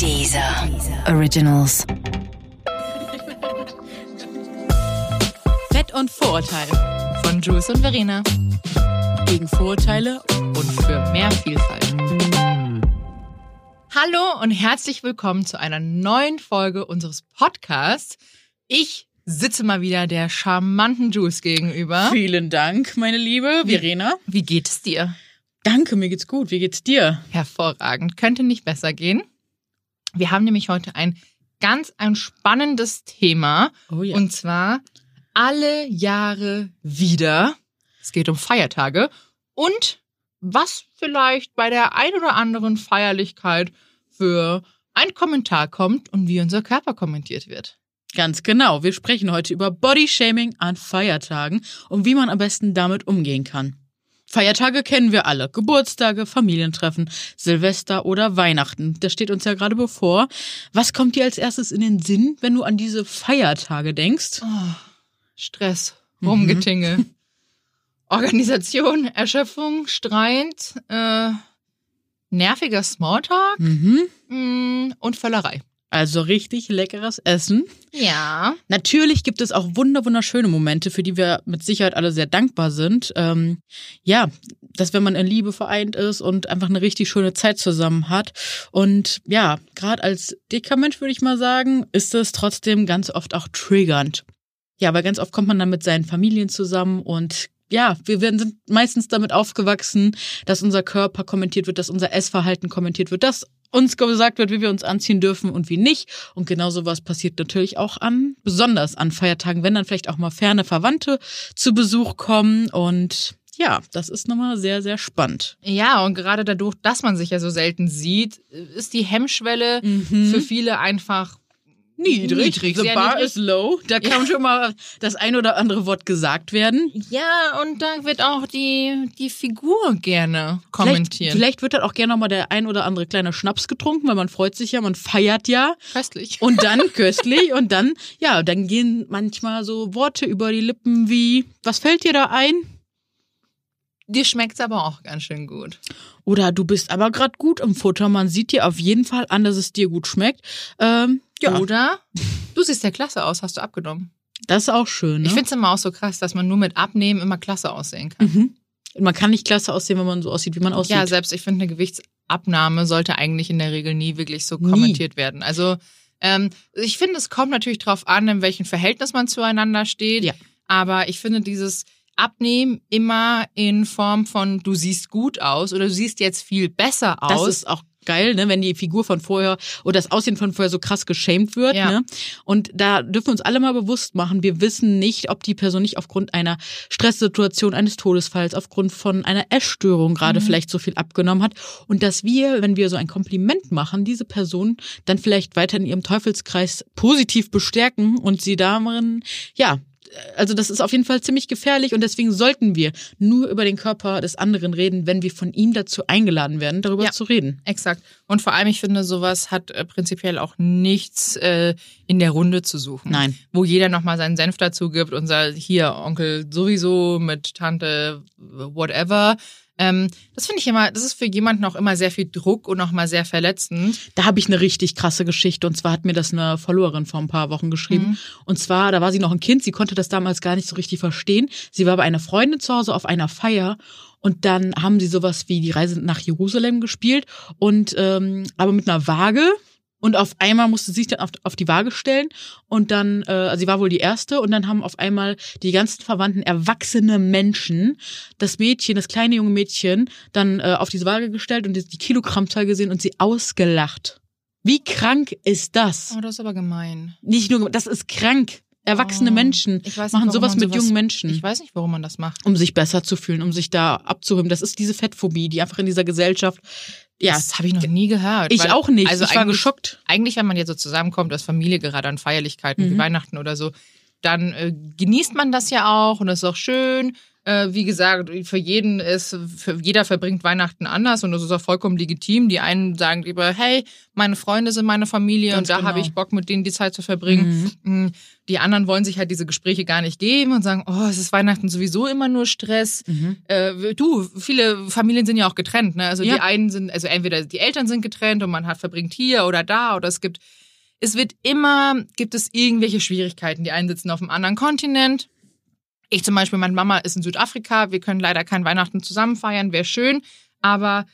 Dieser Originals. Fett und Vorurteile von Jules und Verena. Gegen Vorurteile und für mehr Vielfalt. Hallo und herzlich willkommen zu einer neuen Folge unseres Podcasts. Ich sitze mal wieder der charmanten Jules gegenüber. Vielen Dank, meine liebe Verena. Wie geht es dir? Danke, mir geht's gut. Wie geht's dir? Hervorragend. Könnte nicht besser gehen. Wir haben nämlich heute ein ganz ein spannendes Thema. Oh ja. Und zwar alle Jahre wieder. Es geht um Feiertage und was vielleicht bei der ein oder anderen Feierlichkeit für ein Kommentar kommt und wie unser Körper kommentiert wird. Ganz genau. Wir sprechen heute über Bodyshaming an Feiertagen und wie man am besten damit umgehen kann. Feiertage kennen wir alle. Geburtstage, Familientreffen, Silvester oder Weihnachten. Das steht uns ja gerade bevor. Was kommt dir als erstes in den Sinn, wenn du an diese Feiertage denkst? Oh, Stress, Rumgetinge, Organisation, Erschöpfung, Streit, äh, nerviger Smalltalk Mhm. mm, und Völlerei. Also richtig leckeres Essen. Ja. Natürlich gibt es auch wunder wunderschöne Momente, für die wir mit Sicherheit alle sehr dankbar sind. Ähm, ja, dass wenn man in Liebe vereint ist und einfach eine richtig schöne Zeit zusammen hat. Und ja, gerade als dicker Mensch würde ich mal sagen, ist es trotzdem ganz oft auch triggernd. Ja, weil ganz oft kommt man dann mit seinen Familien zusammen und ja, wir werden, sind meistens damit aufgewachsen, dass unser Körper kommentiert wird, dass unser Essverhalten kommentiert wird, dass uns gesagt wird, wie wir uns anziehen dürfen und wie nicht. Und genau sowas passiert natürlich auch an, besonders an Feiertagen, wenn dann vielleicht auch mal ferne Verwandte zu Besuch kommen. Und ja, das ist nochmal sehr, sehr spannend. Ja, und gerade dadurch, dass man sich ja so selten sieht, ist die Hemmschwelle für viele einfach Niedrig. The sehr bar niedrig. is low. Da kann schon mal das ein oder andere Wort gesagt werden. Ja, und da wird auch die, die Figur gerne Vielleicht, kommentiert. vielleicht wird dann auch gerne noch mal der ein oder andere kleine Schnaps getrunken, weil man freut sich ja, man feiert ja. Köstlich. Und dann köstlich und dann, ja, dann gehen manchmal so Worte über die Lippen wie, was fällt dir da ein? Dir schmeckt's aber auch ganz schön gut. Oder du bist aber gerade gut im Futter. Man sieht dir auf jeden Fall an, dass es dir gut schmeckt. Ähm, ja, Oder du siehst ja klasse aus, hast du abgenommen. das ist auch schön. Ne? Ich find's immer auch so krass, dass man nur mit Abnehmen immer klasse aussehen kann. mhm. Man kann nicht klasse aussehen, wenn man so aussieht, wie man aussieht. Ja, selbst ich finde, eine Gewichtsabnahme sollte eigentlich in der Regel nie wirklich so kommentiert werden. Also ähm, ich finde, es kommt natürlich drauf an, in welchem Verhältnis man zueinander steht. Ja. Aber ich finde dieses Abnehmen immer in Form von du siehst gut aus oder du siehst jetzt viel besser das aus. ist auch geil, ne, wenn die Figur von vorher oder das Aussehen von vorher so krass geschämt wird. Ja. Ne? Und da dürfen wir uns alle mal bewusst machen, wir wissen nicht, ob die Person nicht aufgrund einer Stresssituation, eines Todesfalls, aufgrund von einer Essstörung gerade vielleicht so viel abgenommen hat. Und dass wir, wenn wir so ein Kompliment machen, diese Person dann vielleicht weiter in ihrem Teufelskreis positiv bestärken und sie darin, ja, also das ist auf jeden Fall ziemlich gefährlich und deswegen sollten wir nur über den Körper des anderen reden, wenn wir von ihm dazu eingeladen werden, darüber Ja. zu reden. Exakt. Und vor allem, ich finde, sowas hat äh, prinzipiell auch nichts äh, in der Runde zu suchen. Nein. Wo jeder nochmal seinen Senf dazu gibt und sagt, hier, Onkel sowieso mit Tante whatever. Ähm, das finde ich immer, das ist für jemanden auch immer sehr viel Druck und auch mal sehr verletzend. Da habe ich eine richtig krasse Geschichte und zwar hat mir das eine Followerin vor ein paar Wochen geschrieben. Und zwar, da war sie noch ein Kind, sie konnte das damals gar nicht so richtig verstehen. Sie war bei einer Freundin zu Hause auf einer Feier und dann haben sie sowas wie die Reise nach Jerusalem gespielt und ähm, aber mit einer Waage. Und auf einmal musste sie sich dann auf, auf die Waage stellen und dann, äh, also sie war wohl die erste und dann haben auf einmal die ganzen Verwandten erwachsene Menschen das Mädchen, das kleine junge Mädchen, dann äh, auf diese Waage gestellt und die die Kilogrammzahl gesehen und sie ausgelacht. Wie krank ist das? Oh, das ist aber gemein. Nicht nur, das ist krank. Erwachsene Oh, Menschen ich weiß nicht, machen sowas mit sowas- jungen Menschen, Ich weiß nicht, warum man das macht. um sich besser zu fühlen, um sich da abzuhören. Das ist diese Fettphobie, die einfach in dieser Gesellschaft, ja, Das habe ich noch nie gehört. ich weil- auch nicht. Also ich war geschockt. eigentlich, wenn man jetzt so zusammenkommt als Familie, gerade an Feierlichkeiten wie Mhm. Weihnachten oder so, dann äh, genießt man das ja auch und das ist auch schön. Äh, wie gesagt, für jeden ist, für jeder verbringt Weihnachten anders und das ist auch vollkommen legitim. Die einen sagen lieber, hey, meine Freunde sind meine Familie Ganz und da genau. habe ich Bock, mit denen die Zeit zu verbringen. Mhm. Die anderen wollen sich halt diese Gespräche gar nicht geben und sagen, oh, es ist Weihnachten sowieso immer nur Stress. Mhm. Äh, du, viele Familien sind ja auch getrennt, ne? Also Ja. die einen sind, also entweder die Eltern sind getrennt und man hat verbringt hier oder da oder es gibt, es wird immer, gibt es irgendwelche Schwierigkeiten. Die einen sitzen auf einem anderen Kontinent. Ich zum Beispiel, meine Mama ist in Südafrika. Wir können leider kein Weihnachten zusammen feiern, wäre schön. Aber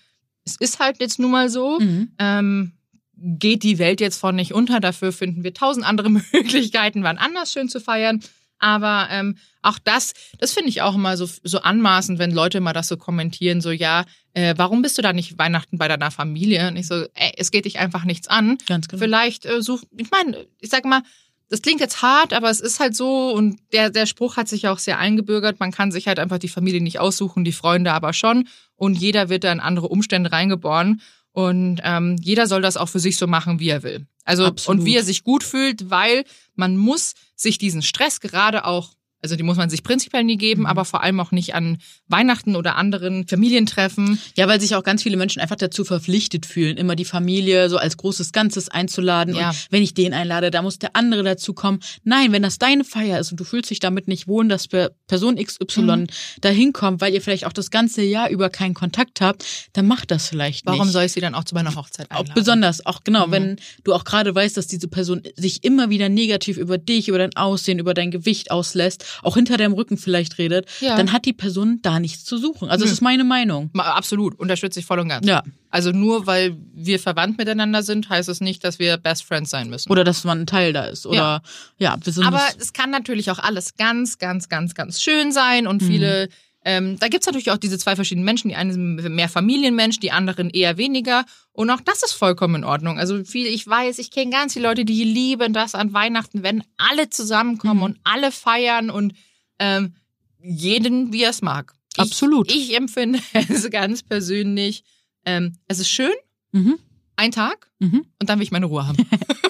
es ist halt jetzt nun mal so. Mhm. Ähm, geht die Welt jetzt von nicht unter. Dafür finden wir tausend andere Möglichkeiten, wann anders schön zu feiern. Aber ähm, auch das, das finde ich auch immer so, so anmaßend, wenn Leute mal das so kommentieren, so ja, äh, warum bist du da nicht Weihnachten bei deiner Familie? Und ich so, ey, es geht dich einfach nichts an. Ganz genau. Vielleicht äh, such, ich meine, ich sag mal, das klingt jetzt hart, aber es ist halt so und der, der Spruch hat sich auch sehr eingebürgert. Man kann sich halt einfach die Familie nicht aussuchen, die Freunde aber schon. Und jeder wird da in andere Umstände reingeboren. Und ähm, jeder soll das auch für sich so machen, wie er will. Also Absolut. und wie er sich gut fühlt, weil man muss sich diesen Stress gerade auch, also die muss man sich prinzipiell nie geben, Mhm. aber vor allem auch nicht an Weihnachten oder anderen Familientreffen. Ja, weil sich auch ganz viele Menschen einfach dazu verpflichtet fühlen, immer die Familie so als großes Ganzes einzuladen. Ja. Und wenn ich den einlade, da muss der andere dazu kommen. Nein, wenn das deine Feier ist und du fühlst dich damit nicht wohl, dass Per- Person XY Mhm. dahin kommt, weil ihr vielleicht auch das ganze Jahr über keinen Kontakt habt, dann macht das vielleicht Warum nicht. soll ich sie dann auch zu meiner Hochzeit auch einladen? besonders, auch genau, Mhm. wenn du auch gerade weißt, dass diese Person sich immer wieder negativ über dich, über dein Aussehen, über dein Gewicht auslässt, auch hinter deinem Rücken vielleicht redet, Ja. dann hat die Person da nichts zu suchen. Also das Nö. ist meine Meinung. Absolut, unterstütze ich voll und ganz. Ja. Also nur weil wir verwandt miteinander sind, heißt es nicht, dass wir Best Friends sein müssen. Oder dass man ein Teil da ist. Oder ja, wir sind Aber es- kann natürlich auch alles ganz, ganz, ganz, ganz schön sein Mhm. und viele. Ähm, da gibt's natürlich auch diese zwei verschiedenen Menschen. Die einen sind mehr Familienmensch, die anderen eher weniger. Und auch das ist vollkommen in Ordnung. Also viel, ich weiß, ich kenne ganz viele Leute, die lieben das an Weihnachten, wenn alle zusammenkommen Mhm. und alle feiern und ähm, jeden, wie er es mag. Ich, Absolut. Ich empfinde es ganz persönlich. Ähm, es ist schön, Mhm. ein Tag Mhm. und dann will ich meine Ruhe haben.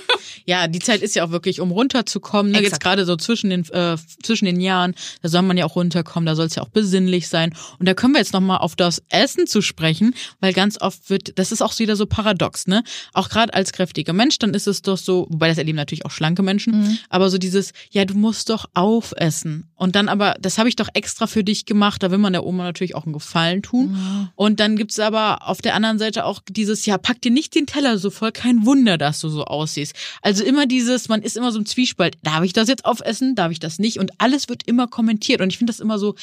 Ja, die Zeit ist ja auch wirklich, um runterzukommen. Ne? Jetzt gerade so zwischen den, äh, zwischen den Jahren, da soll man ja auch runterkommen, da soll es ja auch besinnlich sein. Und da können wir jetzt nochmal auf das Essen zu sprechen, weil ganz oft wird, das ist auch wieder so paradox, ne? Auch gerade als kräftiger Mensch, dann ist es doch so, wobei das erleben natürlich auch schlanke Menschen, Mhm. aber so dieses, ja, du musst doch aufessen. Und dann aber, das habe ich doch extra für dich gemacht, da will man der Oma natürlich auch einen Gefallen tun. Und dann gibt's aber auf der anderen Seite auch dieses, ja, pack dir nicht den Teller so voll, kein Wunder, dass du so aussiehst. Also immer dieses, man ist immer so im Zwiespalt, darf ich das jetzt aufessen, darf ich das nicht? Und alles wird immer kommentiert. Und ich finde das immer so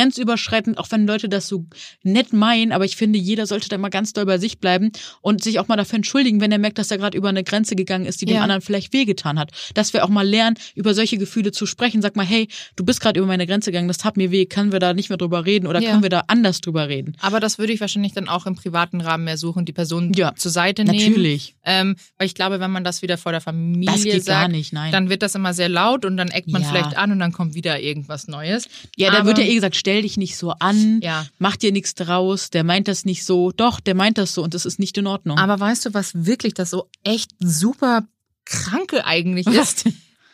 grenzüberschreitend, auch wenn Leute das so nett meinen, aber ich finde, jeder sollte da immer ganz doll bei sich bleiben und sich auch mal dafür entschuldigen, wenn er merkt, dass er gerade über eine Grenze gegangen ist, die dem Ja. anderen vielleicht wehgetan hat. Dass wir auch mal lernen, über solche Gefühle zu sprechen. Sag mal, hey, du bist gerade über meine Grenze gegangen, das tat mir weh, können wir da nicht mehr drüber reden oder Ja. können wir da anders drüber reden? Aber das würde ich wahrscheinlich dann auch im privaten Rahmen mehr suchen, die Person Ja, zur Seite nehmen. Natürlich. Ähm, weil ich glaube, wenn man das wieder vor der Familie Das geht sagt, gar nicht, nein. dann wird das immer sehr laut und dann eckt man Ja. vielleicht an und dann kommt wieder irgendwas Neues. Ja, da wird ja eh gesagt, stell dich nicht so an, Ja. mach dir nichts draus, der meint das nicht so. Doch, der meint das so und das ist nicht in Ordnung. Aber weißt du, was wirklich das so echt super kranke eigentlich ist?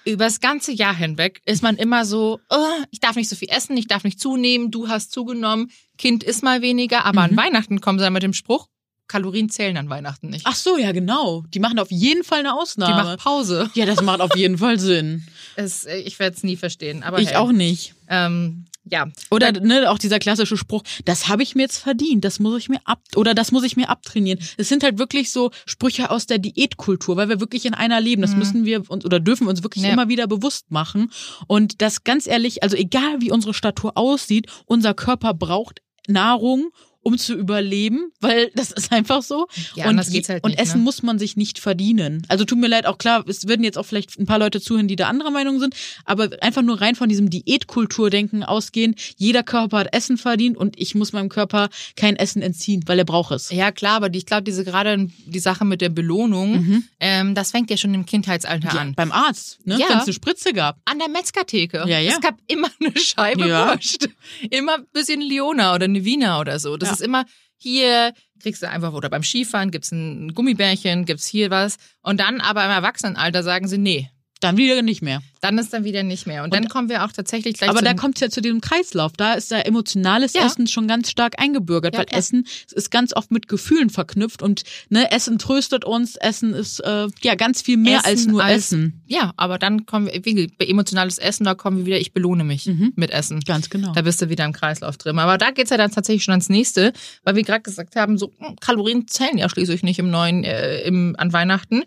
Über das ganze Jahr hinweg ist man immer so, oh, ich darf nicht so viel essen, ich darf nicht zunehmen, du hast zugenommen, Kind isst mal weniger, aber an Mhm. Weihnachten kommen sie dann mit dem Spruch, Kalorien zählen an Weihnachten nicht. Ach so, ja genau. Die machen auf jeden Fall eine Die Ausnahme. macht Pause. ja, das macht auf jeden Fall Sinn. Es, ich werde es nie verstehen. Aber Ich hey. auch nicht. Ähm, ja. Oder ne, auch dieser klassische Spruch, das habe ich mir jetzt verdient, das muss ich mir ab oder das muss ich mir abtrainieren. Es sind halt wirklich so Sprüche aus der Diätkultur, weil wir wirklich in einer leben. Das müssen wir uns oder dürfen wir uns wirklich Ja. immer wieder bewusst machen. Und das ganz ehrlich, also egal wie unsere Statur aussieht, unser Körper braucht Nahrung um zu überleben, weil das ist einfach so. Ja, und, geht's halt und nicht, Essen ne? muss man sich nicht verdienen. Also tut mir leid, auch klar, es würden jetzt auch vielleicht ein paar Leute zuhören, die da anderer Meinung sind, aber einfach nur rein von diesem Diätkulturdenken ausgehen. Jeder Körper hat Essen verdient und ich muss meinem Körper kein Essen entziehen, weil er braucht es. Ja, klar, aber ich glaube, diese gerade die Sache mit der Belohnung, ähm, das fängt ja schon im Kindheitsalter Mhm. Ja, an. beim Arzt, ne? Ja. wenn es eine Spritze gab. An der Metzgertheke. Ja, ja. Es gab immer eine Scheibe Ja. Wurst. Immer ein bisschen Leona oder eine Wiener oder so. Das. Ist immer hier, kriegst du einfach, oder beim Skifahren gibt's ein Gummibärchen, gibt's hier was. Und dann aber im Erwachsenenalter sagen sie, nee, Dann wieder nicht mehr. Dann ist dann wieder nicht mehr. Und, dann kommen wir auch tatsächlich gleich Aber da kommt es ja zu diesem Kreislauf. Da ist ja emotionales Ja. Essen schon ganz stark eingebürgert, Ja, weil klar. Essen ist ganz oft mit Gefühlen verknüpft und ne, Essen tröstet uns. Essen ist äh, ja ganz viel mehr als Essen nur als- Essen. Ja, aber dann kommen wir, wie bei emotionales Essen, da kommen wir wieder, ich belohne mich Mhm. mit Essen. Ganz genau. Da bist du wieder im Kreislauf drin. Aber da geht's ja dann tatsächlich schon ans nächste, weil wir gerade gesagt haben, so hm, Kalorien zählen ja schließlich nicht im neuen, äh, im, an Weihnachten.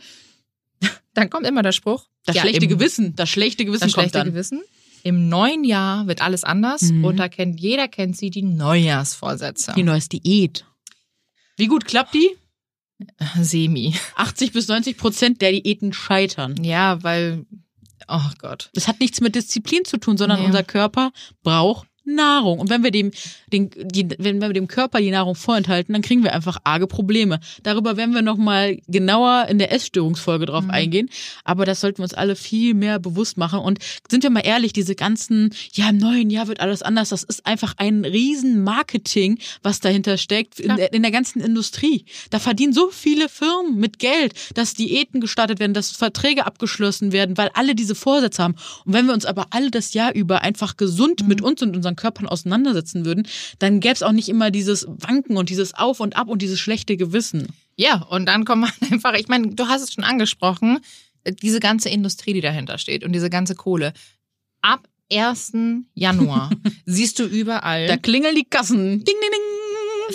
Dann kommt immer der Spruch. Das ja, schlechte im, Gewissen, das schlechte Gewissen Das kommt schlechte dann. Gewissen. Im neuen Jahr wird alles anders Mhm. und da kennt jeder kennt sie die Neujahrsvorsätze. Die neues Diät. Wie gut klappt die? Semi. 80 bis 90 Prozent der Diäten scheitern. Ja, weil oh Gott. Das hat nichts mit Disziplin zu tun, sondern Nee. unser Körper braucht Nahrung. Und wenn wir dem, den, die, wenn wir dem Körper die Nahrung vorenthalten, dann kriegen wir einfach arge Probleme. Darüber werden wir nochmal genauer in der Essstörungsfolge drauf Mhm. eingehen. Aber das sollten wir uns alle viel mehr bewusst machen. Und sind wir mal ehrlich, diese ganzen, ja, im neuen Jahr wird alles anders. Das ist einfach ein riesen Marketing, was dahinter steckt in der, in der ganzen Industrie. Da verdienen so viele Firmen mit Geld, dass Diäten gestartet werden, dass Verträge abgeschlossen werden, weil alle diese Vorsätze haben. Und wenn wir uns aber alle das Jahr über einfach gesund mit uns und unseren Körpern auseinandersetzen würden, dann gäbe es auch nicht immer dieses Wanken und dieses Auf und Ab und dieses schlechte Gewissen. Ja, und dann kommt man einfach, ich meine, du hast es schon angesprochen, diese ganze Industrie, die dahinter steht und diese ganze Kohle. Ab 1. Januar siehst du überall Da klingeln die Kassen. Ding, ding, ding.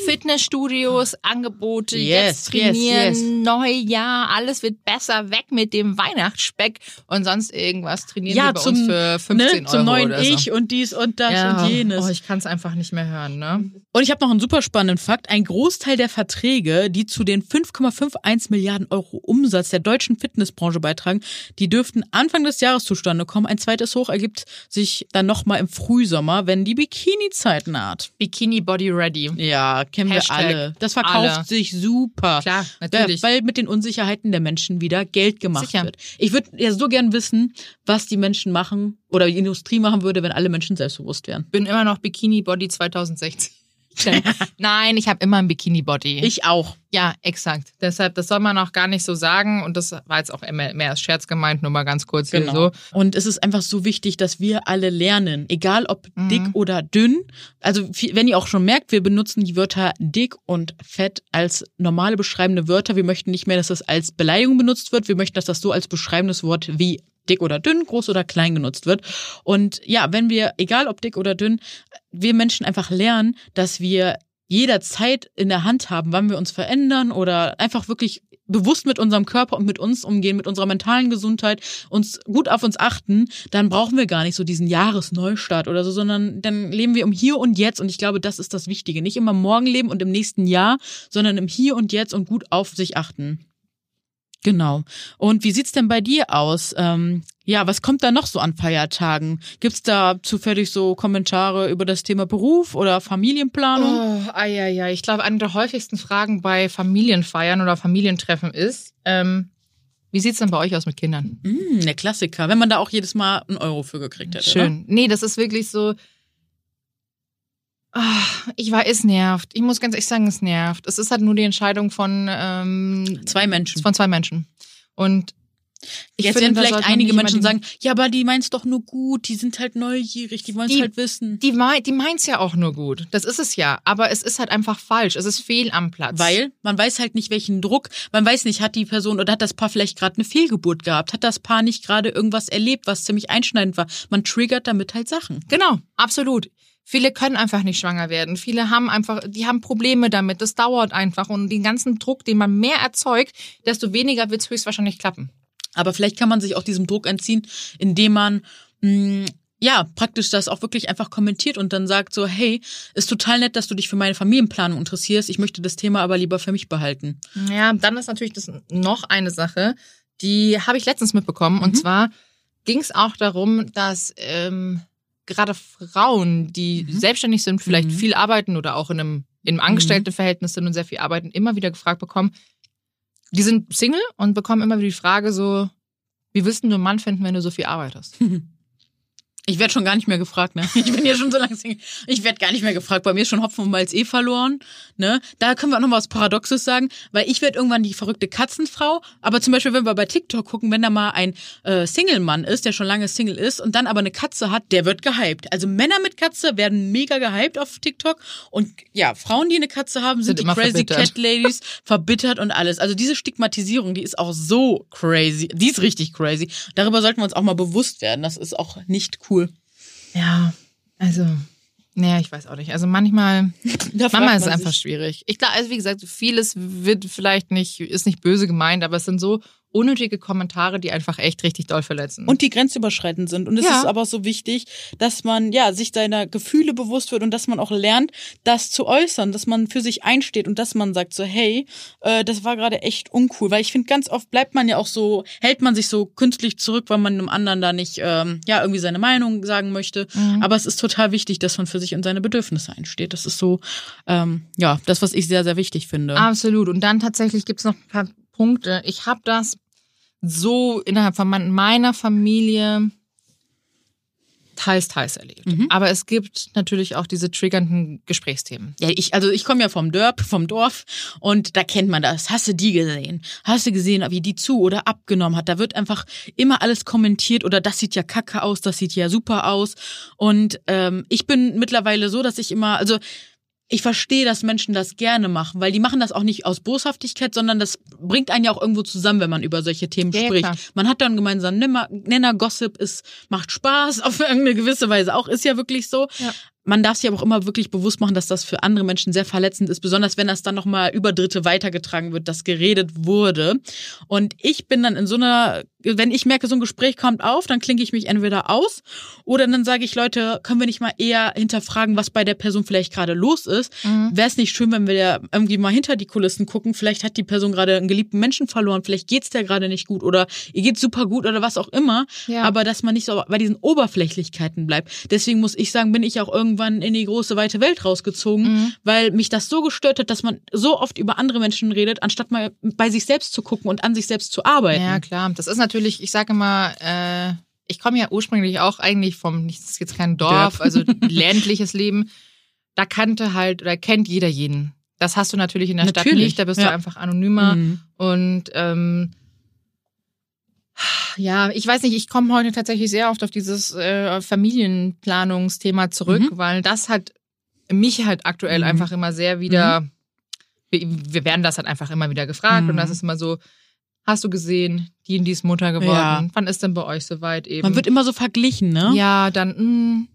Fitnessstudios, Angebote, Yes, jetzt trainieren, yes, yes. Neujahr, alles wird besser, weg mit dem Weihnachtsspeck und sonst irgendwas. Trainieren Ja, wir bei zum, uns für 15 ne, Euro zum neuen oder so. Ich und dies und das ja, und jenes. Oh, ich kann es einfach nicht mehr hören, ne? Und ich habe noch einen super spannenden Fakt. Ein Großteil der Verträge, die zu den 5,51 Milliarden Euro Umsatz der deutschen Fitnessbranche beitragen, die dürften Anfang des Jahres zustande kommen. Ein zweites Hoch ergibt sich dann nochmal im Frühsommer, wenn die Bikini-Zeit naht. Bikini Body Ready. Ja, kennen Hashtag wir alle. Das verkauft alle. sich super. Klar, natürlich. Weil mit den Unsicherheiten der Menschen wieder Geld gemacht Sicher. wird. Ich würde ja so gern wissen, was die Menschen machen oder die Industrie machen würde, wenn alle Menschen selbstbewusst wären. bin immer noch Bikini Body 2016. Nein, ich habe immer ein Bikini Body. Ich auch. ja, exakt. Deshalb, das soll man auch gar nicht so sagen. Und das war jetzt auch mehr, mehr als Scherz gemeint, nur mal ganz kurz hier so. Und es ist einfach so wichtig, dass wir alle lernen, egal ob Mhm. dick oder dünn. Also wenn ihr auch schon merkt, wir benutzen die Wörter dick und fett als normale beschreibende Wörter. Wir möchten nicht mehr, dass das als Beleidigung benutzt wird. Wir möchten, dass das so als beschreibendes Wort wie dick oder dünn, groß oder klein genutzt wird. Und ja, wenn wir, egal ob dick oder dünn, wir Menschen einfach lernen, dass wir jederzeit in der Hand haben, wann wir uns verändern oder einfach wirklich bewusst mit unserem Körper und mit uns umgehen, mit unserer mentalen Gesundheit, uns gut auf uns achten, dann brauchen wir gar nicht so diesen Jahresneustart oder so, sondern dann leben wir im Hier und Jetzt und ich glaube, das ist das Wichtige. Nicht immer morgen leben und im nächsten Jahr, sondern im Hier und Jetzt und gut auf sich achten. Genau. Und wie sieht's denn bei dir aus? Ähm, ja, was kommt da noch so an Feiertagen? Gibt's da zufällig so Kommentare über das Thema Beruf oder Familienplanung? Oh, ah, ja, ja. Ich glaube, eine der häufigsten Fragen bei Familienfeiern oder Familientreffen ist, ähm, wie sieht's denn bei euch aus mit Kindern? Mm, der Klassiker, wenn man da auch jedes Mal einen Euro für gekriegt hätte. Schön. Nee, das ist wirklich so. Ah, ich war, es nervt. Ich muss ganz ehrlich sagen, es nervt. Es ist halt nur die Entscheidung von, ähm, Zwei Menschen. von zwei Menschen. Und ich Jetzt finde, werden vielleicht einige Menschen sagen, ja, aber die meint's doch nur gut, die sind halt neugierig, die wollen's Die- halt wissen. Die, mei- die meint's ja auch nur gut. Das ist es ja. Aber es ist halt einfach falsch. Es ist fehl am Platz. Weil man weiß halt nicht, welchen Druck, man weiß nicht, hat die Person oder hat das Paar vielleicht gerade eine Fehlgeburt gehabt, hat das Paar nicht gerade irgendwas erlebt, was ziemlich einschneidend war. Man triggert damit halt Sachen. Genau, absolut. Viele können einfach nicht schwanger werden. Viele haben einfach, die haben Probleme damit. Das dauert einfach. Und den ganzen Druck, den man mehr erzeugt, desto weniger wird's höchstwahrscheinlich klappen. Aber vielleicht kann man sich auch diesem Druck entziehen, indem man mh, ja praktisch das auch wirklich einfach kommentiert und dann sagt so, hey, ist total nett, dass du dich für meine Familienplanung interessierst. Ich möchte das Thema aber lieber für mich behalten. Ja, dann ist natürlich das noch eine Sache, die habe ich letztens mitbekommen. Und Mhm. zwar ging es auch darum, dass ähm, gerade Frauen, die Mhm. selbstständig sind, vielleicht Mhm. viel arbeiten oder auch in einem, in einem Angestelltenverhältnis sind und sehr viel arbeiten, immer wieder gefragt bekommen, die sind Single und bekommen immer wieder die Frage so, wie willst du einen Mann finden, wenn du so viel arbeitest? Ich werde schon gar nicht mehr gefragt, ne? Ich bin ja schon so lange Single. Ich werde gar nicht mehr gefragt. Bei mir ist schon Hopfen und Malz eh verloren, ne? Da können wir auch noch was Paradoxes sagen, weil ich werde irgendwann die verrückte Katzenfrau. Aber zum Beispiel, wenn wir bei TikTok gucken, wenn da mal ein äh, Single-Mann ist, der schon lange Single ist und dann aber eine Katze hat, der wird gehypt. Also Männer mit Katze werden mega gehypt auf TikTok und ja, Frauen, die eine Katze haben, sind, Sind die Crazy verbittert. Cat Ladies, verbittert und alles. Also diese Stigmatisierung, die ist auch so crazy. Die ist richtig crazy. Darüber sollten wir uns auch mal bewusst werden. Das ist auch nicht cool. Ja, also, naja, ich weiß auch nicht. Also manchmal, manchmal ist es einfach schwierig. Ich glaube, also wie gesagt, vieles wird vielleicht nicht, ist nicht böse gemeint, aber es sind so unnötige Kommentare, die einfach echt richtig doll verletzen. und die grenzüberschreitend sind. Und es Ja. ist aber so wichtig, dass man ja sich seiner Gefühle bewusst wird und dass man auch lernt, das zu äußern, dass man für sich einsteht und dass man sagt so, hey, äh, das war gerade echt uncool. Weil ich finde, ganz oft bleibt man ja auch so, hält man sich so künstlich zurück, weil man einem anderen da nicht ähm, ja irgendwie seine Meinung sagen möchte. Mhm. Aber es ist total wichtig, dass man für sich und seine Bedürfnisse einsteht. Das ist so, ähm, ja, das, was ich sehr, sehr wichtig finde. Absolut. Und dann tatsächlich gibt's noch ein paar Punkte. Ich habe das so innerhalb von mein- meiner Familie teils, teils erlebt. Mhm. Aber es gibt natürlich auch diese triggernden Gesprächsthemen. Ja, ich, also ich komme ja vom Dörp, vom Dorf und da kennt man das. Hast du die gesehen? Hast du gesehen, wie die zu oder abgenommen hat? Da wird einfach immer alles kommentiert oder das sieht ja kacke aus, das sieht ja super aus. Und ähm, ich bin mittlerweile so, dass ich immer, also ich verstehe, dass Menschen das gerne machen, weil die machen das auch nicht aus Boshaftigkeit, sondern das bringt einen ja auch irgendwo zusammen, wenn man über solche Themen Ja, ja, spricht. klar. Man hat dann gemeinsam Nenner, Nenner Gossip ist macht Spaß auf irgendeine gewisse Weise auch ist ja wirklich so. Ja. Man darf sich aber auch immer wirklich bewusst machen, dass das für andere Menschen sehr verletzend ist, besonders wenn das dann nochmal über Dritte weitergetragen wird, dass geredet wurde. Und ich bin dann in so einer, wenn ich merke, so ein Gespräch kommt auf, dann klinke ich mich entweder aus oder dann sage ich, Leute, können wir nicht mal eher hinterfragen, was bei der Person vielleicht gerade los ist? Wäre es nicht schön, wenn wir da irgendwie mal hinter die Kulissen gucken? Vielleicht hat die Person gerade einen geliebten Menschen verloren, vielleicht geht's der gerade nicht gut oder ihr geht's super gut oder was auch immer. Ja. Aber dass man nicht so bei diesen Oberflächlichkeiten bleibt. Deswegen muss ich sagen, bin ich auch irgendwann in die große weite Welt rausgezogen, Mhm. weil mich das so gestört hat, dass man so oft über andere Menschen redet, anstatt mal bei sich selbst zu gucken und an sich selbst zu arbeiten. Ja, klar. Das ist natürlich, ich sage immer, äh, ich komme ja ursprünglich auch eigentlich vom, das ist jetzt kein Dorf, Dörf. also ländliches Leben. Da kannte halt oder kennt jeder jeden. Das hast du natürlich in der Stadt Natürlich, nicht, da bist ja. du einfach anonymer. Mhm. Und ähm, ja, ich weiß nicht, ich komme heute tatsächlich sehr oft auf dieses äh, Familienplanungsthema zurück, Mhm. weil das hat mich halt aktuell Mhm. einfach immer sehr wieder, wir, wir werden das halt einfach immer wieder gefragt und Mhm. das ist immer so, hast du gesehen, die und die ist Mutter geworden, Ja. wann ist denn bei euch soweit eben? Man wird immer so verglichen, ne? ja, dann, mh,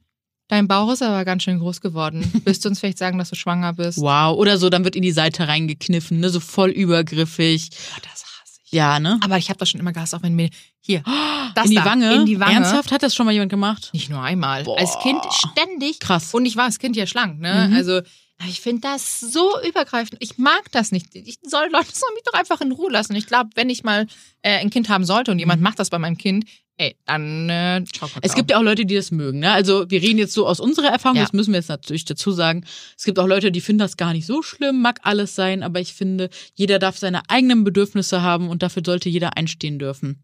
dein Bauch ist aber ganz schön groß geworden. Willst du uns vielleicht sagen, dass du schwanger bist? Wow. Oder so, dann wird in die Seite reingekniffen, ne? So voll übergriffig. Oh, das hasse ich. Ja, ne? Aber ich habe das schon immer gehasst, auch wenn mir hier das in die da, Wange? in die Wange. Ernsthaft? Hat das schon mal jemand gemacht? Nicht nur einmal. Boah. Als Kind ständig. Krass. Und ich war als Kind ja schlank, ne? Mhm. Also ich finde das so übergreifend. Ich mag das nicht. Ich soll Leute sollen mich doch einfach in Ruhe lassen. Ich glaube, wenn ich mal äh, ein Kind haben sollte und jemand macht das bei meinem Kind, ey, dann äh, ciao. Mhm. Es gibt ja auch Leute, die das mögen. Ne? Also wir reden jetzt so aus unserer Erfahrung, Ja. das müssen wir jetzt natürlich dazu sagen. Es gibt auch Leute, die finden das gar nicht so schlimm, mag alles sein, aber ich finde, jeder darf seine eigenen Bedürfnisse haben und dafür sollte jeder einstehen dürfen.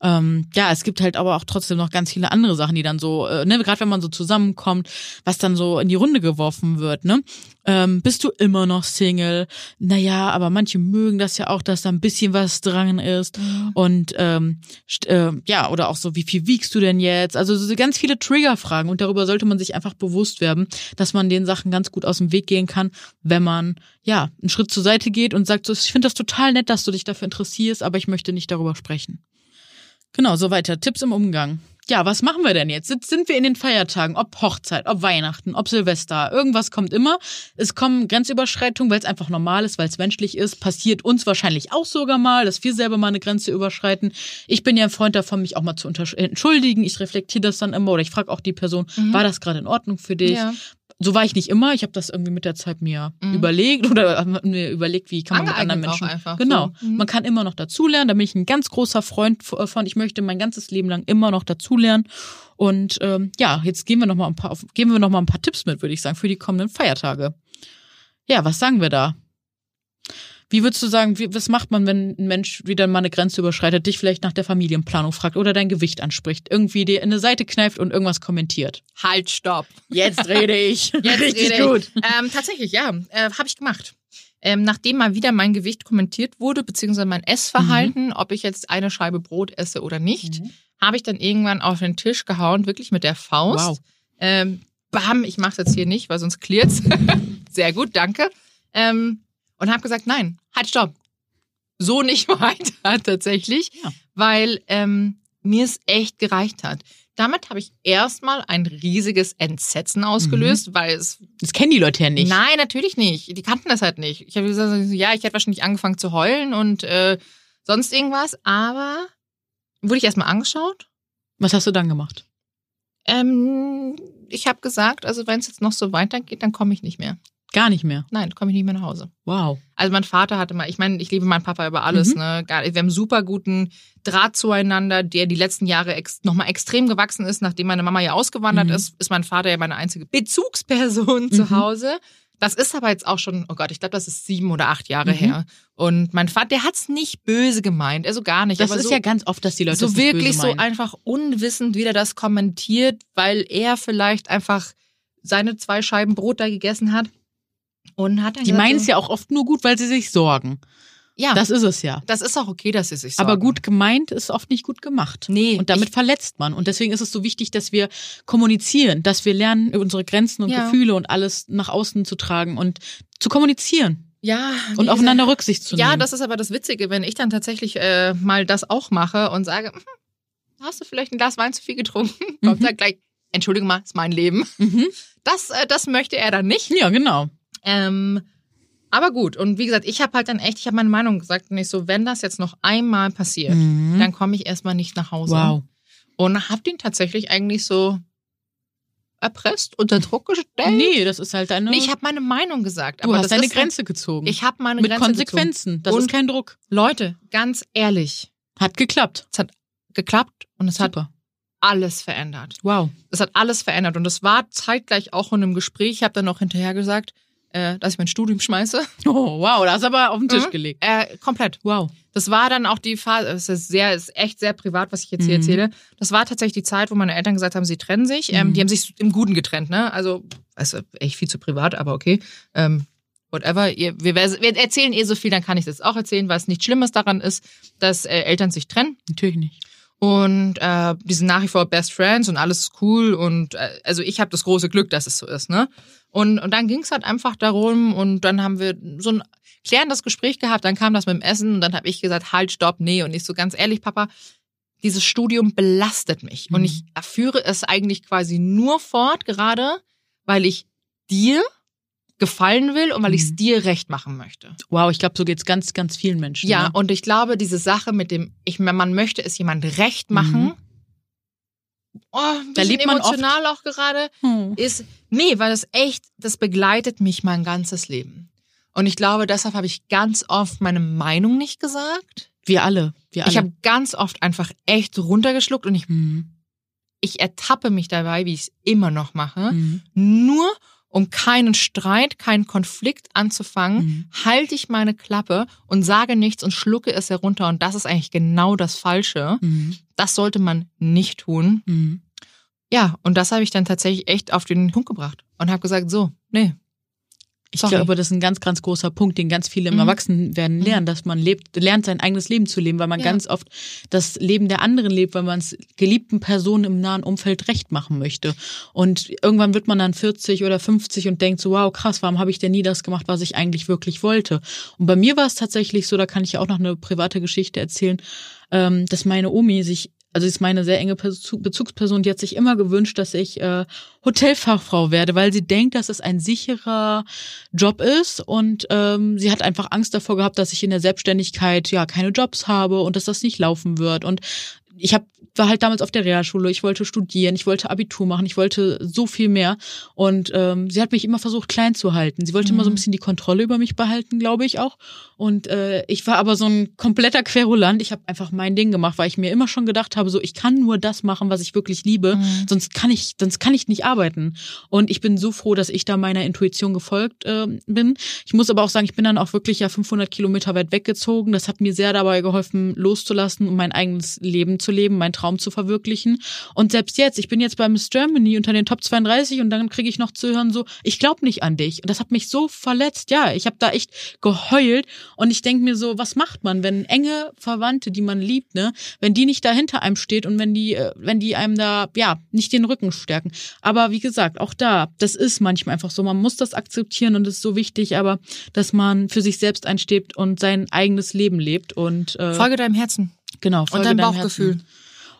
Ähm, ja, es gibt halt aber auch trotzdem noch ganz viele andere Sachen, die dann so, äh, ne, gerade wenn man so zusammenkommt, was dann so in die Runde geworfen wird, ne? Ähm, bist du immer noch Single? Naja, aber manche mögen das ja auch, dass da ein bisschen was dran ist. Und ähm, äh, ja, oder auch so, wie viel wiegst du denn jetzt? Also so ganz viele Triggerfragen und darüber sollte man sich einfach bewusst werden, dass man den Sachen ganz gut aus dem Weg gehen kann, wenn man ja einen Schritt zur Seite geht und sagt so, ich finde das total nett, dass du dich dafür interessierst, aber ich möchte nicht darüber sprechen. Genau, so weiter. Tipps im Umgang. Ja, was machen wir denn jetzt? Jetzt sind wir in den Feiertagen, ob Hochzeit, ob Weihnachten, ob Silvester, irgendwas kommt immer. Es kommen Grenzüberschreitungen, weil es einfach normal ist, weil es menschlich ist. Passiert uns wahrscheinlich auch sogar mal, dass wir selber mal eine Grenze überschreiten. Ich bin ja ein Freund davon, mich auch mal zu entschuldigen. Ich reflektiere das dann immer oder ich frage auch die Person, war das gerade in Ordnung für dich? Ja. So war ich nicht immer. Ich habe das irgendwie mit der Zeit mir Mhm. überlegt oder mir überlegt, wie kann man mit Angeeignet anderen auch Menschen. einfach genau. so. Mhm. Man kann immer noch dazulernen. Da bin ich ein ganz großer Freund v- von. Ich möchte mein ganzes Leben lang immer noch dazulernen. Und ähm, ja, jetzt geben wir noch mal ein paar, auf- geben wir noch mal ein paar Tipps mit, würde ich sagen, für die kommenden Feiertage. Ja, was sagen wir da? Wie würdest du sagen, wie, was macht man, wenn ein Mensch wieder mal eine Grenze überschreitet, dich vielleicht nach der Familienplanung fragt oder dein Gewicht anspricht, irgendwie dir in eine Seite kneift und irgendwas kommentiert? Halt, stopp. Jetzt rede ich. Jetzt Richtig rede gut. Ich. Ähm, tatsächlich, ja, äh, habe ich gemacht. Ähm, nachdem mal wieder mein Gewicht kommentiert wurde, beziehungsweise mein Essverhalten, ob ich jetzt eine Scheibe Brot esse oder nicht, Mhm. habe ich dann irgendwann auf den Tisch gehauen, wirklich mit der Faust. Wow. Ähm, bam, ich mache jetzt hier nicht, weil sonst klirrt's. Sehr gut, danke. Ähm, und habe gesagt, nein, halt, stopp. So nicht weiter tatsächlich, Ja. weil ähm, mir es echt gereicht hat. Damit habe ich erstmal ein riesiges Entsetzen ausgelöst, weil es Das kennen die Leute ja nicht. Nein, natürlich nicht. Die kannten das halt nicht. Ich habe gesagt, ja, ich hätte wahrscheinlich angefangen zu heulen und äh, sonst irgendwas, aber wurde ich erstmal angeschaut. Was hast du dann gemacht? Ähm, ich habe gesagt, also wenn es jetzt noch so weitergeht, dann komme ich nicht mehr. Gar nicht mehr. Nein, komme ich nicht mehr nach Hause. Wow. Also mein Vater hatte mal, ich meine, ich liebe meinen Papa über alles, Mhm. ne? Wir haben super guten Draht zueinander, der die letzten Jahre ex nochmal extrem gewachsen ist, nachdem meine Mama ja ausgewandert Mhm. ist, ist mein Vater ja meine einzige Bezugsperson zu Mhm. Hause. Das ist aber jetzt auch schon, oh Gott, ich glaube, das ist sieben oder acht Jahre Mhm. her. Und mein Vater, der hat's nicht böse gemeint, also gar nicht. Das aber ist so, ja ganz oft, dass die Leute so wirklich so einfach unwissend wieder das kommentiert, weil er vielleicht einfach seine zwei Scheiben Brot da gegessen hat. Und hat dann Die gesagt, meinen es ja auch oft nur gut, weil sie sich sorgen. ja, Das ist es ja. das ist auch okay, dass sie sich sorgen. Aber gut gemeint ist oft nicht gut gemacht. Nee. Und damit verletzt man. Und deswegen ist es so wichtig, dass wir kommunizieren, dass wir lernen, unsere Grenzen und Ja. Gefühle und alles nach außen zu tragen und zu kommunizieren ja, und aufeinander Rücksicht zu gesagt, Ja, nehmen. das ist aber das Witzige, wenn ich dann tatsächlich äh, mal das auch mache und sage, hm, hast du vielleicht ein Glas Wein zu viel getrunken? Kommt Mhm. dann gleich, entschuldige mal, ist mein Leben. mhm. Das, äh, das möchte er dann nicht. Ja, genau. Ähm, aber gut, und wie gesagt, ich habe halt dann echt, ich habe meine Meinung gesagt, nicht so, wenn das jetzt noch einmal passiert, Mhm. dann komme ich erstmal nicht nach Hause. Wow. Und habe den tatsächlich eigentlich so erpresst, unter Druck gestellt. Nee, das ist halt deine. Nee, ich habe meine Meinung gesagt. du aber hast das deine ist halt- Grenze gezogen. Ich habe meine Mit Grenze Konsequenzen. Das Und- ist kein Druck. Gezogen. Leute, ganz ehrlich, Hat geklappt. es hat geklappt und es hat Super. alles verändert. Wow. Es hat alles verändert und es war zeitgleich auch in einem Gespräch. Ich habe dann noch hinterher gesagt, äh, dass ich mein Studium schmeiße. Oh, wow, das du aber auf den Tisch Mhm. gelegt. Äh, komplett. Wow. Das war dann auch die Phase, es ist sehr, es ist echt sehr privat, was ich jetzt hier Mhm. erzähle. Das war tatsächlich die Zeit, wo meine Eltern gesagt haben, sie trennen sich. Ähm, Mhm. die haben sich im Guten getrennt, ne? Also, also echt viel zu privat, aber okay. Ähm, whatever. Ihr, wir, wir erzählen eh so viel, dann kann ich das auch erzählen, was nichts Schlimmes daran ist, dass äh, Eltern sich trennen. Natürlich nicht. Und äh, die sind nach wie vor Best Friends und alles ist cool. Und äh, also ich habe das große Glück, dass es so ist, ne? Und, und dann ging es halt einfach darum und dann haben wir so ein klärendes Gespräch gehabt, dann kam das mit dem Essen und dann habe ich gesagt, halt, stopp, nee. Und ich so ganz ehrlich, Papa, dieses Studium belastet mich. Und Mhm. ich führe es eigentlich quasi nur fort, gerade weil ich dir gefallen will und weil ich es Mhm. dir recht machen möchte. Wow, ich glaube, so geht's ganz, ganz vielen Menschen. Ja, ne? und ich glaube, diese Sache mit dem, ich, man möchte es jemand recht machen, Mhm. oh, Da lebt man oft- emotional auch gerade, Hm. ist, nee, weil das echt, das begleitet mich mein ganzes Leben. Und ich glaube, deshalb habe ich ganz oft meine Meinung nicht gesagt. Wir alle. Wir alle. Ich habe ganz oft einfach echt runtergeschluckt und ich, Hm. ich ertappe mich dabei, wie ich es immer noch mache, Hm. nur um keinen Streit, keinen Konflikt anzufangen, Hm. halte ich meine Klappe und sage nichts und schlucke es herunter. Und das ist eigentlich genau das Falsche. Hm. Das sollte man nicht tun. Hm. Ja, und das habe ich dann tatsächlich echt auf den Punkt gebracht und habe gesagt, so, nee. Ich Sorry. glaube, das ist ein ganz, ganz großer Punkt, den ganz viele im Mhm. Erwachsenwerden Mhm. lernen, dass man lebt, lernt sein eigenes Leben zu leben, weil man Ja. ganz oft das Leben der anderen lebt, weil man es geliebten Personen im nahen Umfeld recht machen möchte. Und irgendwann wird man dann 40 oder 50 und denkt so, wow, krass, warum habe ich denn nie das gemacht, was ich eigentlich wirklich wollte? Und bei mir war es tatsächlich so, da kann ich ja auch noch eine private Geschichte erzählen, ähm, dass meine Omi sich also ist meine sehr enge Bezu- Bezugsperson, die hat sich immer gewünscht, dass ich äh, Hotelfachfrau werde, weil sie denkt, dass es ein sicherer Job ist und ähm, sie hat einfach Angst davor gehabt, dass ich in der Selbstständigkeit ja keine Jobs habe und dass das nicht laufen wird. Und ich habe war halt damals auf der Realschule, ich wollte studieren, ich wollte Abitur machen, ich wollte so viel mehr. Und ähm, sie hat mich immer versucht, klein zu halten. Sie wollte mhm. immer so ein bisschen die Kontrolle über mich behalten, glaube ich auch. Und äh, ich war aber so ein kompletter Querulant. Ich habe einfach mein Ding gemacht, weil ich mir immer schon gedacht habe, so ich kann nur das machen, was ich wirklich liebe, mhm. sonst kann ich, sonst kann ich nicht arbeiten. Und ich bin so froh, dass ich da meiner Intuition gefolgt äh, bin. Ich muss aber auch sagen, ich bin dann auch wirklich ja 500 Kilometer weit weggezogen. Das hat mir sehr dabei geholfen, loszulassen und mein eigenes Leben zu leben, mein Traum zu verwirklichen. Und selbst jetzt, ich bin jetzt bei Miss Germany unter den Top 32 und dann kriege ich noch zu hören so, ich glaube nicht an dich. Und das hat mich so verletzt. Ja, ich habe da echt geheult und ich denke mir so, was macht man, wenn enge Verwandte, die man liebt, ne, wenn die nicht da hinter einem steht und wenn die, äh, wenn die einem da, ja, nicht den Rücken stärken. Aber wie gesagt, auch da, das ist manchmal einfach so. Man muss das akzeptieren und es ist so wichtig, aber dass man für sich selbst einsteht und sein eigenes Leben lebt und äh, Folge deinem Herzen. Genau, Folge und dein Bauchgefühl. Herzen.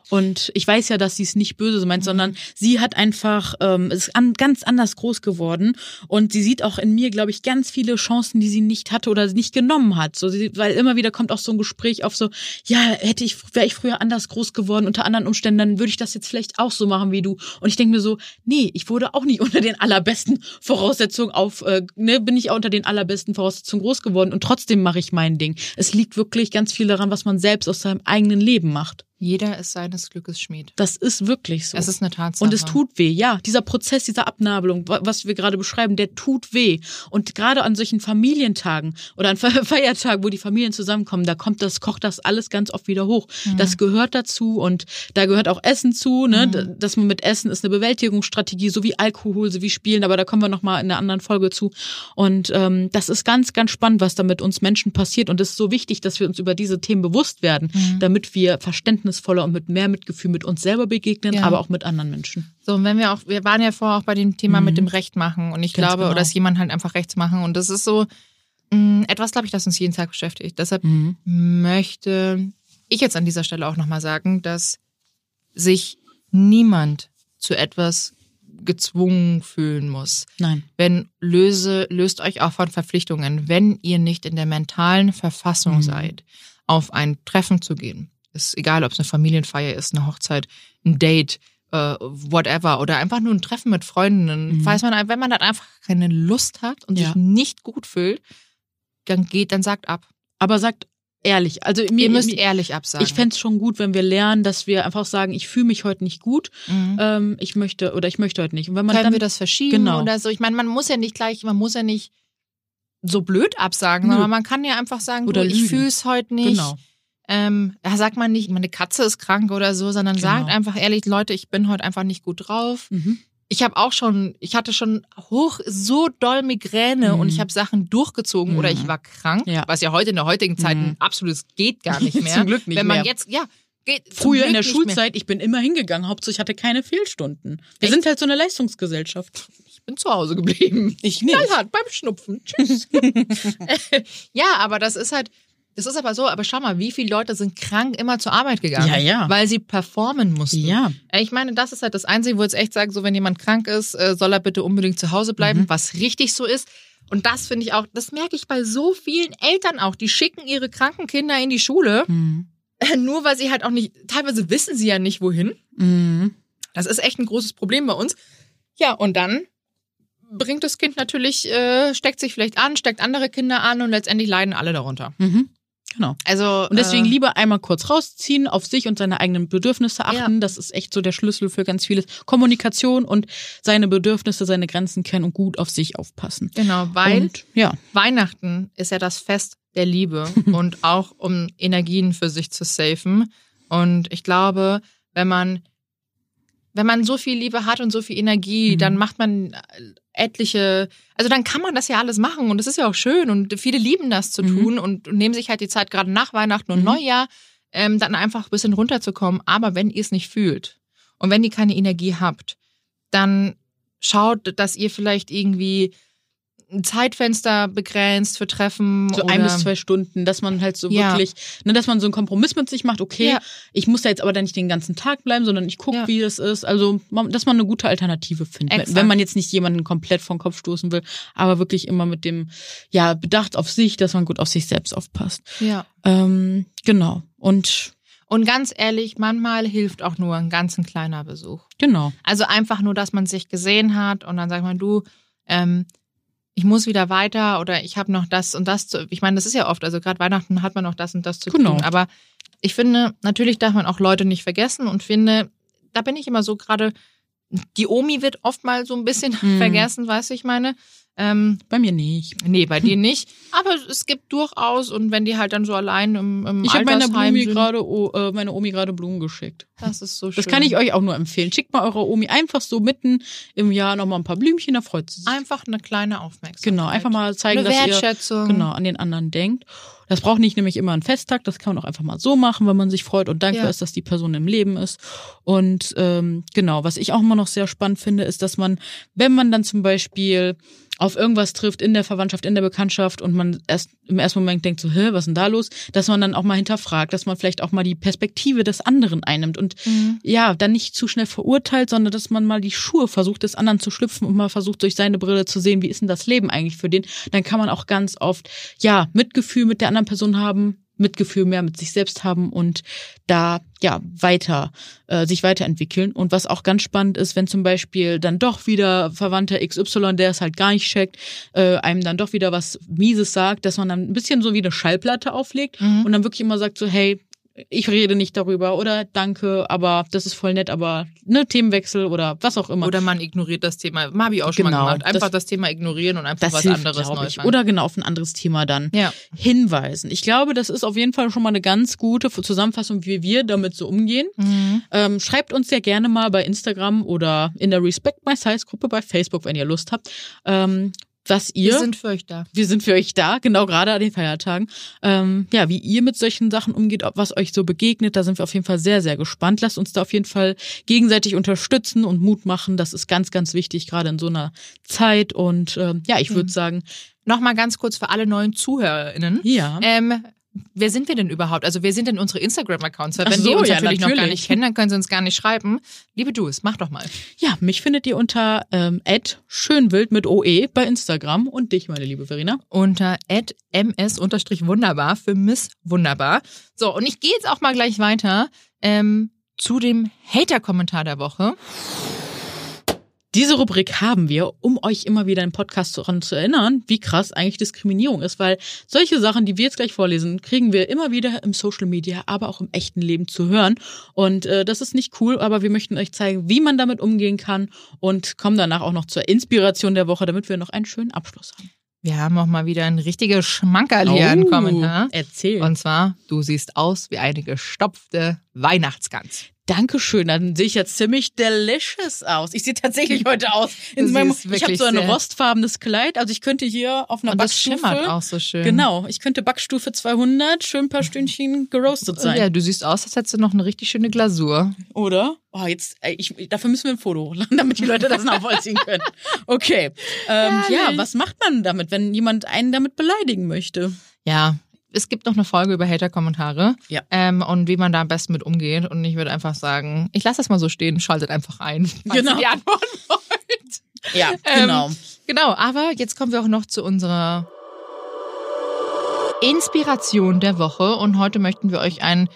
Und ich weiß ja, dass sie es nicht böse meint, mhm. sondern sie hat einfach, ähm, ist an, ganz anders groß geworden. Und sie sieht auch in mir, glaube ich, ganz viele Chancen, die sie nicht hatte oder nicht genommen hat. So, sie, weil immer wieder kommt auch so ein Gespräch auf so, ja, hätte ich, wäre ich früher anders groß geworden, unter anderen Umständen, dann würde ich das jetzt vielleicht auch so machen wie du. Und ich denke mir so, nee, ich wurde auch nicht unter den allerbesten Voraussetzungen auf, äh, ne, bin ich auch unter den allerbesten Voraussetzungen groß geworden und trotzdem mache ich mein Ding. Es liegt wirklich ganz viel daran, was man selbst aus seinem eigenen Leben macht. Jeder ist seines Glückes Schmied. Das ist wirklich so. Es ist eine Tatsache. Und es tut weh. Ja, dieser Prozess, dieser Abnabelung, was wir gerade beschreiben, der tut weh. Und gerade an solchen Familientagen oder an Feiertagen, wo die Familien zusammenkommen, da kommt das, kocht das alles ganz oft wieder hoch. Mhm. Das gehört dazu und da gehört auch Essen zu, ne? Mhm. Dass man mit Essen ist eine Bewältigungsstrategie, so wie Alkohol, so wie Spielen, aber da kommen wir nochmal in einer anderen Folge zu. Und ähm, das ist ganz, ganz spannend, was da mit uns Menschen passiert. Und es ist so wichtig, dass wir uns über diese Themen bewusst werden, mhm. damit wir Verständnis verständnisvoller und mit mehr Mitgefühl mit uns selber begegnen, ja. aber auch mit anderen Menschen. So, und wenn wir auch, wir waren ja vorher auch bei dem Thema mhm. mit dem Recht machen und ich Ganz glaube, genau. oder dass jemand halt einfach Rechts machen und das ist so mh, mm, etwas, glaube ich, das uns jeden Tag beschäftigt. Deshalb mhm. möchte ich jetzt an dieser Stelle auch nochmal sagen, dass sich niemand zu etwas gezwungen fühlen muss. Nein. Wenn löse, löst euch auch von Verpflichtungen, wenn ihr nicht in der mentalen Verfassung mhm. seid, auf ein Treffen zu gehen, ist egal, ob es eine Familienfeier ist, eine Hochzeit, ein Date, uh, whatever, oder einfach nur ein Treffen mit Freundinnen. Mhm. Weiß man, wenn man dann einfach keine Lust hat und ja. sich nicht gut fühlt, dann geht, dann sagt ab. Aber sagt ehrlich. Also mir, ihr müsst mir, ehrlich absagen. Ich fände es schon gut, wenn wir lernen, dass wir einfach sagen, ich fühle mich heute nicht gut, mhm. ähm, ich möchte oder ich möchte heute nicht. Und wenn man Können dann, wir das verschieben genau. oder so? Ich meine, man muss ja nicht gleich, man muss ja nicht so blöd absagen, aber man kann ja einfach sagen, oder du, ich fühle es heute nicht. Genau ähm, da sagt man nicht, meine Katze ist krank oder so, sondern genau. sagt einfach ehrlich, Leute, ich bin heute einfach nicht gut drauf. Mhm. Ich habe auch schon, ich hatte schon hoch so doll Migräne mhm. und ich habe Sachen durchgezogen mhm. oder ich war krank, ja. was ja heute in der heutigen Zeit mhm. absolut geht gar nicht mehr. Zum Glück nicht Wenn man mehr. jetzt, ja, Geht Früher in der Schulzeit, mehr. ich bin immer hingegangen, Hauptsache ich hatte keine Fehlstunden. Wir Echt? sind halt so eine Leistungsgesellschaft. Ich bin zu Hause geblieben. Ich nicht. Knallhart beim Schnupfen. Tschüss. ja, aber das ist halt, das ist aber so, aber schau mal, wie viele Leute sind krank immer zur Arbeit gegangen? Ja, ja. Weil sie performen mussten. Ja. Äh, ich meine, das ist halt das Einzige, wo ich jetzt echt sage, so wenn jemand krank ist, äh, soll er bitte unbedingt zu Hause bleiben, mhm. was richtig so ist. Und das finde ich auch, das merke ich bei so vielen Eltern auch. Die schicken ihre kranken Kinder in die Schule, mhm. nur weil sie halt auch nicht, teilweise wissen sie ja nicht wohin. Mhm. Das ist echt ein großes Problem bei uns. Ja, und dann bringt das Kind natürlich, äh, steckt sich vielleicht an, steckt andere Kinder an und letztendlich leiden alle darunter. Mhm. Genau. Also und deswegen äh, lieber einmal kurz rausziehen, auf sich und seine eigenen Bedürfnisse achten. Ja. Das ist echt so der Schlüssel für ganz vieles. Kommunikation und seine Bedürfnisse, seine Grenzen kennen und gut auf sich aufpassen. Genau, weil und, ja. Weihnachten ist ja das Fest der Liebe und auch um Energien für sich zu safen. Und ich glaube, wenn man wenn man so viel Liebe hat und so viel Energie, mhm. dann macht man etliche, also dann kann man das ja alles machen und es ist ja auch schön und viele lieben das zu mhm. tun und, nehmen sich halt die Zeit gerade nach Weihnachten und mhm. Neujahr, ähm, dann einfach ein bisschen runterzukommen. Aber wenn ihr es nicht fühlt und wenn ihr keine Energie habt, dann schaut, dass ihr vielleicht irgendwie ein Zeitfenster begrenzt für Treffen. So ein bis zwei Stunden, dass man halt so ja. wirklich, ne, dass man so einen Kompromiss mit sich macht, okay, ja. ich muss da jetzt aber dann nicht den ganzen Tag bleiben, sondern ich gucke, ja. wie es ist. Also, dass man eine gute Alternative findet. Exakt. Wenn man jetzt nicht jemanden komplett vom Kopf stoßen will, aber wirklich immer mit dem, ja, Bedacht auf sich, dass man gut auf sich selbst aufpasst. Ja. Ähm, genau. Und Und ganz ehrlich, manchmal hilft auch nur ein ganz ein kleiner Besuch. Genau. Also einfach nur, dass man sich gesehen hat und dann sagt man, du, ähm, ich muss wieder weiter oder ich habe noch das und das zu. Ich meine, das ist ja oft, also gerade Weihnachten hat man noch das und das zu Genau. tun. Aber ich finde, natürlich darf man auch Leute nicht vergessen und finde, da bin ich immer so gerade, die Omi wird oft mal so ein bisschen Mhm. vergessen, weißt du, ich meine. Ähm, Bei mir nicht. nee, bei dir nicht. Aber es gibt durchaus, und wenn die halt dann so allein im, im Ich habe meiner Omi gerade oh, äh, meine Omi gerade Blumen geschickt. das ist so schön. Das kann ich euch auch nur empfehlen. Schickt mal eurer Omi einfach so mitten im Jahr nochmal ein paar Blümchen, da freut sie sich. Einfach eine kleine Aufmerksamkeit. Genau, einfach mal zeigen, eine dass ihr genau an den anderen denkt. Das braucht nicht nämlich immer einen Festtag, das kann man auch einfach mal so machen, wenn man sich freut und dankbar Ja. ist, dass die Person im Leben ist. Und ähm, genau, was ich auch immer noch sehr spannend finde, ist, dass man, wenn man dann zum Beispiel auf irgendwas trifft in der Verwandtschaft, in der Bekanntschaft und man erst im ersten Moment denkt so, hä, was ist denn da los? Dass man dann auch mal hinterfragt, dass man vielleicht auch mal die Perspektive des anderen einnimmt und Mhm. ja, dann nicht zu schnell verurteilt, sondern dass man mal die Schuhe versucht, des anderen zu schlüpfen und mal versucht, durch seine Brille zu sehen, wie ist denn das Leben eigentlich für den. Dann kann man auch ganz oft, ja, Mitgefühl mit der anderen Person haben, Mitgefühl mehr mit sich selbst haben und da, ja, weiter, äh, sich weiterentwickeln. Und was auch ganz spannend ist, wenn zum Beispiel dann doch wieder Verwandter XY, der es halt gar nicht checkt, äh, einem dann doch wieder was Mieses sagt, dass man dann ein bisschen so wie eine Schallplatte auflegt Mhm. und dann wirklich immer sagt so, hey, ich rede nicht darüber oder danke, aber das ist voll nett, aber ne, Themenwechsel oder was auch immer. Oder man ignoriert das Thema. Habe ich auch schon Genau, mal gemacht. Einfach das- das, Thema ignorieren und einfach was hilft, anderes neu ich. Oder genau auf ein anderes Thema dann ja. hinweisen. Ich glaube, das ist auf jeden Fall schon mal eine ganz gute Zusammenfassung, wie wir damit so umgehen. Mhm. Ähm, schreibt uns sehr gerne mal bei Instagram oder in der Respect My Size Gruppe bei Facebook, wenn ihr Lust habt, ähm, was ihr Wir sind für euch da. wir sind für euch da, genau gerade an den Feiertagen. Ähm, ja, wie ihr mit solchen Sachen umgeht, ob was euch so begegnet, da sind wir auf jeden Fall sehr, sehr gespannt. Lasst uns da auf jeden Fall gegenseitig unterstützen und Mut machen. Das ist ganz, ganz wichtig, gerade in so einer Zeit. Und ähm, ja, ich würde Mhm. sagen, Nochmal ganz kurz für alle neuen ZuhörerInnen. ja. Ähm, wer sind wir denn überhaupt? Also wer sind denn unsere Instagram-Accounts? Weil wenn so, die uns ja, natürlich, noch gar natürlich. nicht kennen, dann können sie uns gar nicht schreiben. Liebe du es, mach doch mal. Ja, mich findet ihr unter ähm, schönwild mit OE bei Instagram und dich, meine liebe Verena. Unter ms-wunderbar für Miss Wunderbar. So, und ich gehe jetzt auch mal gleich weiter ähm, zu dem Hater-Kommentar der Woche. Diese Rubrik haben wir, um euch immer wieder im Podcast daran zu erinnern, wie krass eigentlich Diskriminierung ist, weil solche Sachen, die wir jetzt gleich vorlesen, kriegen wir immer wieder im Social Media, aber auch im echten Leben zu hören. Und äh, das ist nicht cool, aber wir möchten euch zeigen, wie man damit umgehen kann und kommen danach auch noch zur Inspiration der Woche, damit wir noch einen schönen Abschluss haben. Wir haben auch mal wieder ein richtiger Schmankerl hier einen Kommentar. Erzähl. Und zwar, du siehst aus wie eine gestopfte Weihnachtsgans. Dankeschön, dann sehe ich jetzt ziemlich delicious aus. Ich sehe tatsächlich heute aus. In meinem, ich habe so ein rostfarbenes Kleid, also ich könnte hier auf einer Und das Backstufe schimmert auch so schön. Genau, ich könnte Backstufe 200 schön ein paar Stündchen geroastet sein. Ja, du siehst aus, als hättest du noch eine richtig schöne Glasur. Oder? Oh, jetzt, ich, dafür müssen wir ein Foto hochladen, damit die Leute das nachvollziehen können. Okay. Ähm, ja, was macht man damit, wenn jemand einen damit beleidigen möchte? Ja, es gibt noch eine Folge über Hater-Kommentare Ja. ähm, und wie man da am besten mit umgeht. Und ich würde einfach sagen, ich lasse das mal so stehen, schaltet einfach ein. falls Genau. ihr Die Antwort wollt. Ja, Ähm, genau. Genau, aber jetzt kommen wir auch noch zu unserer Inspiration der Woche. Und heute möchten wir euch ein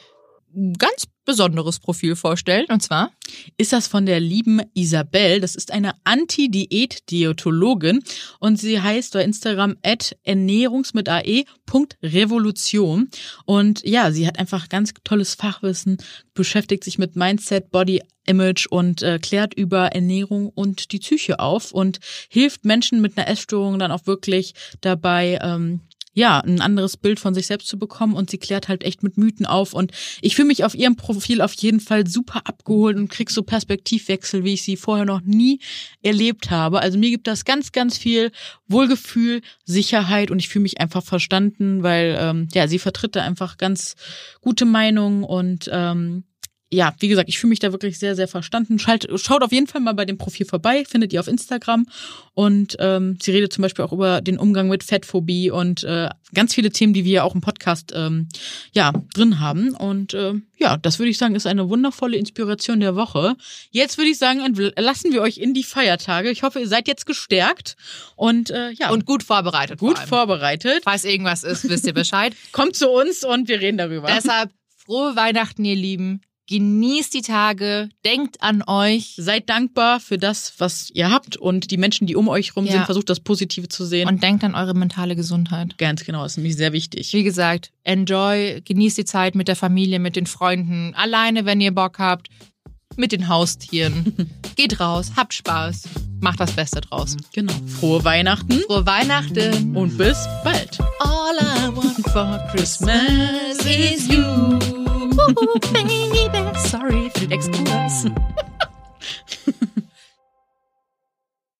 ganz besonderes Profil vorstellen. Und zwar ist das von der lieben Isabel. Das ist eine Anti-Diät-Diätologin und sie heißt bei Instagram at ernährungs mit ae.revolution. Und ja, sie hat einfach ganz tolles Fachwissen, beschäftigt sich mit Mindset, Body Image und äh, klärt über Ernährung und die Psyche auf und hilft Menschen mit einer Essstörung dann auch wirklich dabei, ähm, ja, ein anderes Bild von sich selbst zu bekommen und sie klärt halt echt mit Mythen auf und ich fühle mich auf ihrem Profil auf jeden Fall super abgeholt und krieg so Perspektivwechsel, wie ich sie vorher noch nie erlebt habe. Also mir gibt das ganz, ganz viel Wohlgefühl, Sicherheit und ich fühle mich einfach verstanden, weil ähm, ja, sie vertritt da einfach ganz gute Meinungen und ähm, ja, wie gesagt, ich fühle mich da wirklich sehr, sehr verstanden. Schalt, schaut auf jeden Fall mal bei dem Profil vorbei, findet ihr auf Instagram. Und ähm, sie redet zum Beispiel auch über den Umgang mit Fettphobie und äh, ganz viele Themen, die wir ja auch im Podcast ähm, ja drin haben. Und äh, ja, das würde ich sagen, ist eine wundervolle Inspiration der Woche. Jetzt würde ich sagen, lassen wir euch in die Feiertage. Ich hoffe, ihr seid jetzt gestärkt und äh, ja und gut vorbereitet. gut vor vorbereitet. Falls irgendwas ist, wisst ihr Bescheid. Kommt zu uns und wir reden darüber. Deshalb Frohe Weihnachten, ihr Lieben. Genießt die Tage, denkt an euch Seid dankbar für das, was ihr habt und die Menschen, die um euch rum Ja. sind, versucht das Positive zu sehen. und denkt an eure mentale Gesundheit. ganz genau, ist nämlich sehr wichtig. Wie gesagt, enjoy, genießt die Zeit mit der Familie, mit den Freunden, alleine, wenn ihr Bock habt, mit den Haustieren. Geht raus, habt Spaß, macht das Beste draus. Genau. Frohe Weihnachten Frohe Weihnachten. und bis bald. All I want for Christmas is you. Baby. Sorry für den Exkurs.